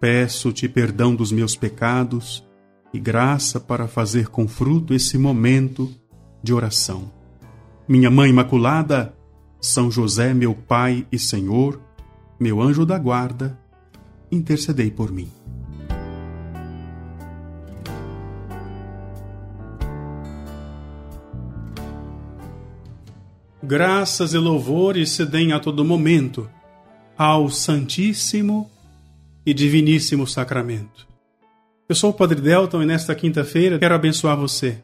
Peço-te perdão dos meus pecados e graça para fazer com fruto esse momento de oração. Minha Mãe Imaculada, São José, meu Pai e Senhor, meu anjo da guarda, intercedei por mim. Graças e louvores se deem a todo momento ao Santíssimo e Diviníssimo Sacramento. Eu sou o Padre Delton e nesta quinta-feira quero abençoar você.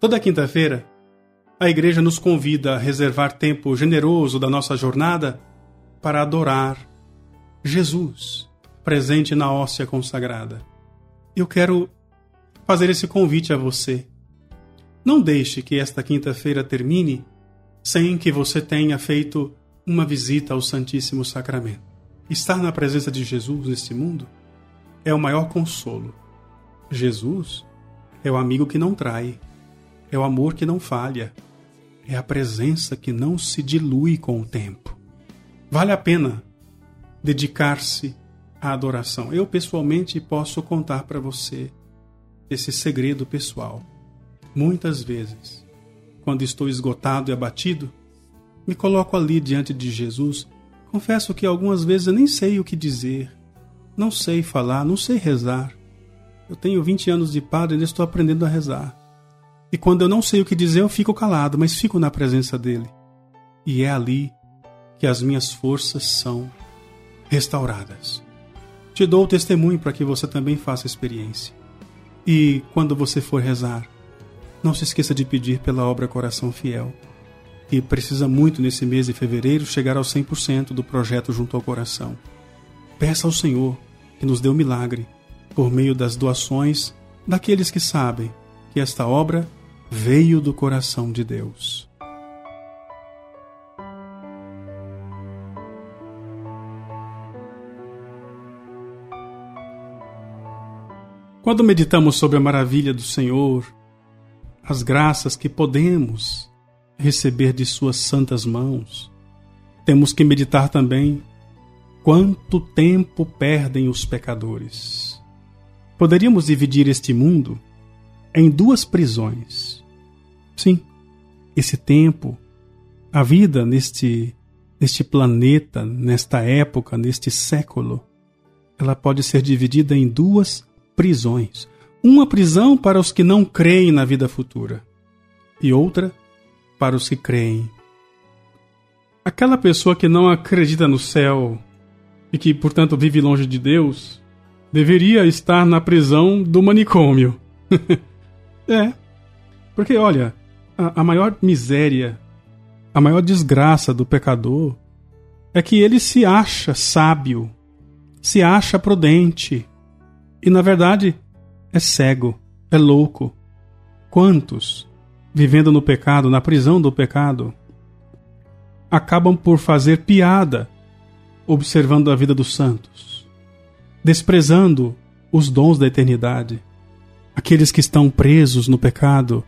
Toda quinta-feira, a Igreja nos convida a reservar tempo generoso da nossa jornada para adorar Jesus, presente na hóstia consagrada. Eu quero fazer esse convite a você. Não deixe que esta quinta-feira termine sem que você tenha feito uma visita ao Santíssimo Sacramento. Estar na presença de Jesus neste mundo é o maior consolo. Jesus é o amigo que não trai, é o amor que não falha, é a presença que não se dilui com o tempo. Vale a pena dedicar-se à adoração. Eu pessoalmente posso contar para você esse segredo pessoal. Muitas vezes, quando estou esgotado e abatido, me coloco ali diante de Jesus Confesso que algumas vezes eu nem sei o que dizer, não sei falar, não sei rezar. Eu tenho 20 anos de padre e ainda estou aprendendo a rezar. E quando eu não sei o que dizer, eu fico calado, mas fico na presença dele. E é ali que as minhas forças são restauradas. Te dou o testemunho para que você também faça experiência. E quando você for rezar, não se esqueça de pedir pela obra Coração Fiel e precisa muito nesse mês de fevereiro chegar ao 100% do projeto junto ao coração. Peça ao Senhor que nos dê o um milagre por meio das doações daqueles que sabem que esta obra veio do coração de Deus. Quando meditamos sobre a maravilha do Senhor, as graças que podemos receber de Suas santas mãos, temos que meditar também quanto tempo perdem os pecadores. Poderíamos dividir este mundo em duas prisões. Sim, esse tempo, a vida neste, neste planeta, nesta época, neste século, ela pode ser dividida em duas prisões. Uma prisão para os que não creem na vida futura e outra para os que creem. Aquela pessoa que não acredita no céu e que, portanto, vive longe de Deus, deveria estar na prisão do manicômio. é. Porque, olha, a, a maior miséria, a maior desgraça do pecador é que ele se acha sábio, se acha prudente e, na verdade, é cego, é louco. Quantos vivendo no pecado, na prisão do pecado, acabam por fazer piada observando a vida dos santos, desprezando os dons da eternidade. Aqueles que estão presos no pecado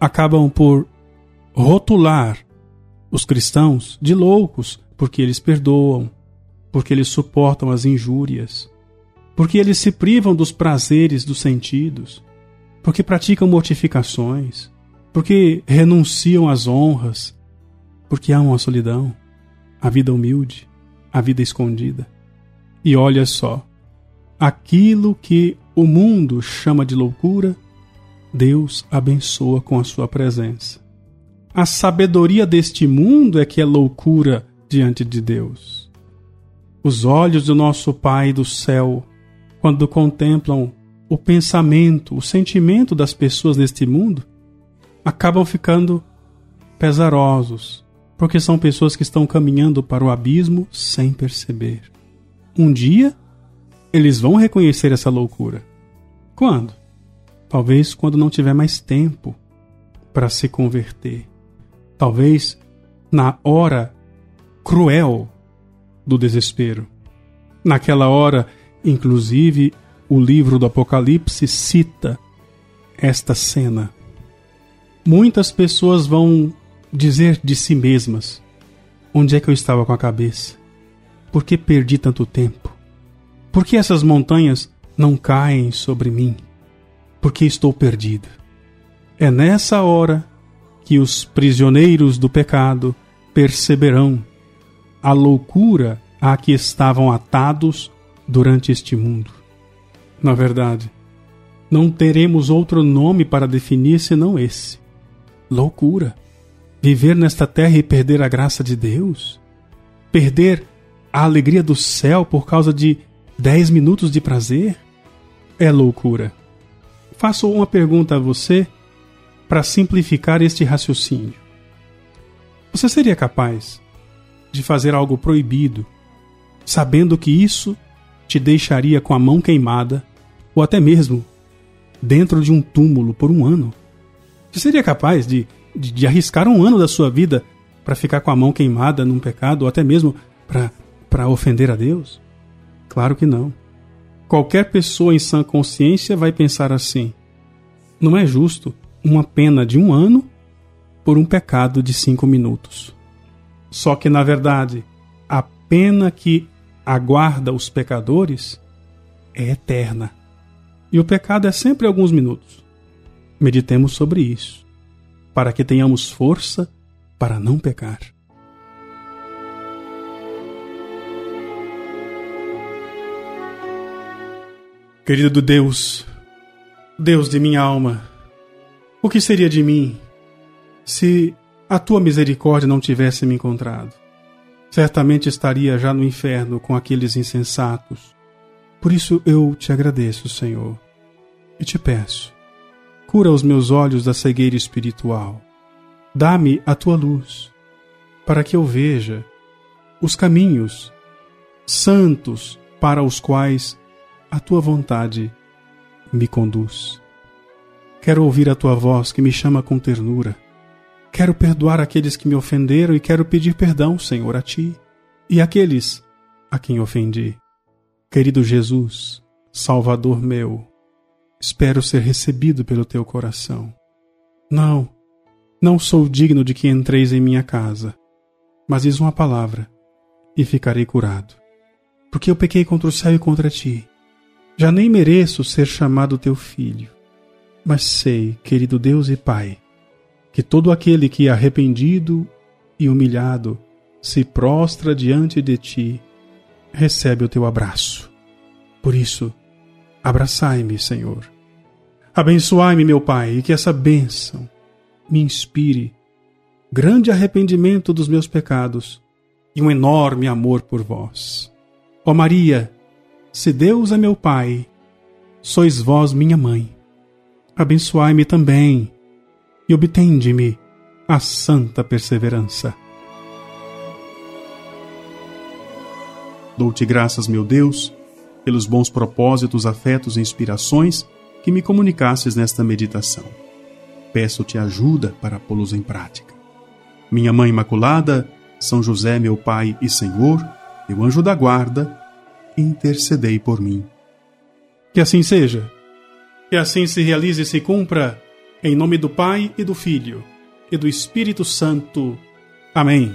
acabam por rotular os cristãos de loucos porque eles perdoam, porque eles suportam as injúrias, porque eles se privam dos prazeres dos sentidos, porque praticam mortificações, porque renunciam às honras, porque amam a solidão, a vida humilde, a vida escondida. E olha só, aquilo que o mundo chama de loucura, Deus abençoa com a sua presença. A sabedoria deste mundo é que é loucura diante de Deus. Os olhos do nosso Pai do céu, quando contemplam o pensamento, o sentimento das pessoas neste mundo, acabam ficando pesarosos, porque são pessoas que estão caminhando para o abismo sem perceber. Um dia eles vão reconhecer essa loucura. Quando? Talvez quando não tiver mais tempo para se converter. Talvez na hora cruel do desespero. Naquela hora, inclusive, o livro do Apocalipse cita esta cena. Muitas pessoas vão dizer de si mesmas: Onde é que eu estava com a cabeça? Por que perdi tanto tempo? Por que essas montanhas não caem sobre mim? Por que estou perdido? É nessa hora que os prisioneiros do pecado perceberão a loucura a que estavam atados durante este mundo. Na verdade, não teremos outro nome para definir senão esse: loucura. Viver nesta terra e perder a graça de Deus? Perder a alegria do céu por causa de dez minutos de prazer? É loucura. Faço uma pergunta a você para simplificar este raciocínio. Você seria capaz de fazer algo proibido, sabendo que isso te deixaria com a mão queimada, ou até mesmo dentro de um túmulo por um ano? Você seria capaz de de, de arriscar um ano da sua vida para ficar com a mão queimada num pecado ou até mesmo para ofender a Deus? Claro que não. Qualquer pessoa em sã consciência vai pensar assim: não é justo uma pena de um ano por um pecado de cinco minutos. Só que, na verdade, a pena que aguarda os pecadores é eterna. E o pecado é sempre alguns minutos. Meditemos sobre isso para que tenhamos força para não pecar. Querido Deus, Deus de minha alma, o que seria de mim se a tua misericórdia não tivesse me encontrado? Certamente estaria já no inferno com aqueles insensatos. Por isso eu te agradeço, Senhor, e te peço Cura os meus olhos da cegueira espiritual. Dá-me a tua luz, para que eu veja os caminhos santos para os quais a tua vontade me conduz. Quero ouvir a tua voz que me chama com ternura. Quero perdoar aqueles que me ofenderam e quero pedir perdão, Senhor, a ti e aqueles a quem ofendi. Querido Jesus, Salvador meu, Espero ser recebido pelo teu coração. Não, não sou digno de que entreis em minha casa, mas diz uma palavra e ficarei curado. Porque eu pequei contra o céu e contra ti. Já nem mereço ser chamado teu filho. Mas sei, querido Deus e Pai, que todo aquele que arrependido e humilhado se prostra diante de ti, recebe o teu abraço. Por isso, Abraçai-me, Senhor. Abençoai-me, meu Pai, e que essa bênção me inspire grande arrependimento dos meus pecados e um enorme amor por vós. Ó Maria, se Deus é meu Pai, sois vós minha mãe. Abençoai-me também e obtende-me a santa perseverança. Dou-te graças, meu Deus, pelos bons propósitos, afetos e inspirações que me comunicasses nesta meditação. Peço-te ajuda para pô-los em prática. Minha Mãe Imaculada, São José, meu Pai e Senhor, meu anjo da guarda, intercedei por mim. Que assim seja. Que assim se realize e se cumpra, em nome do Pai e do Filho e do Espírito Santo. Amém.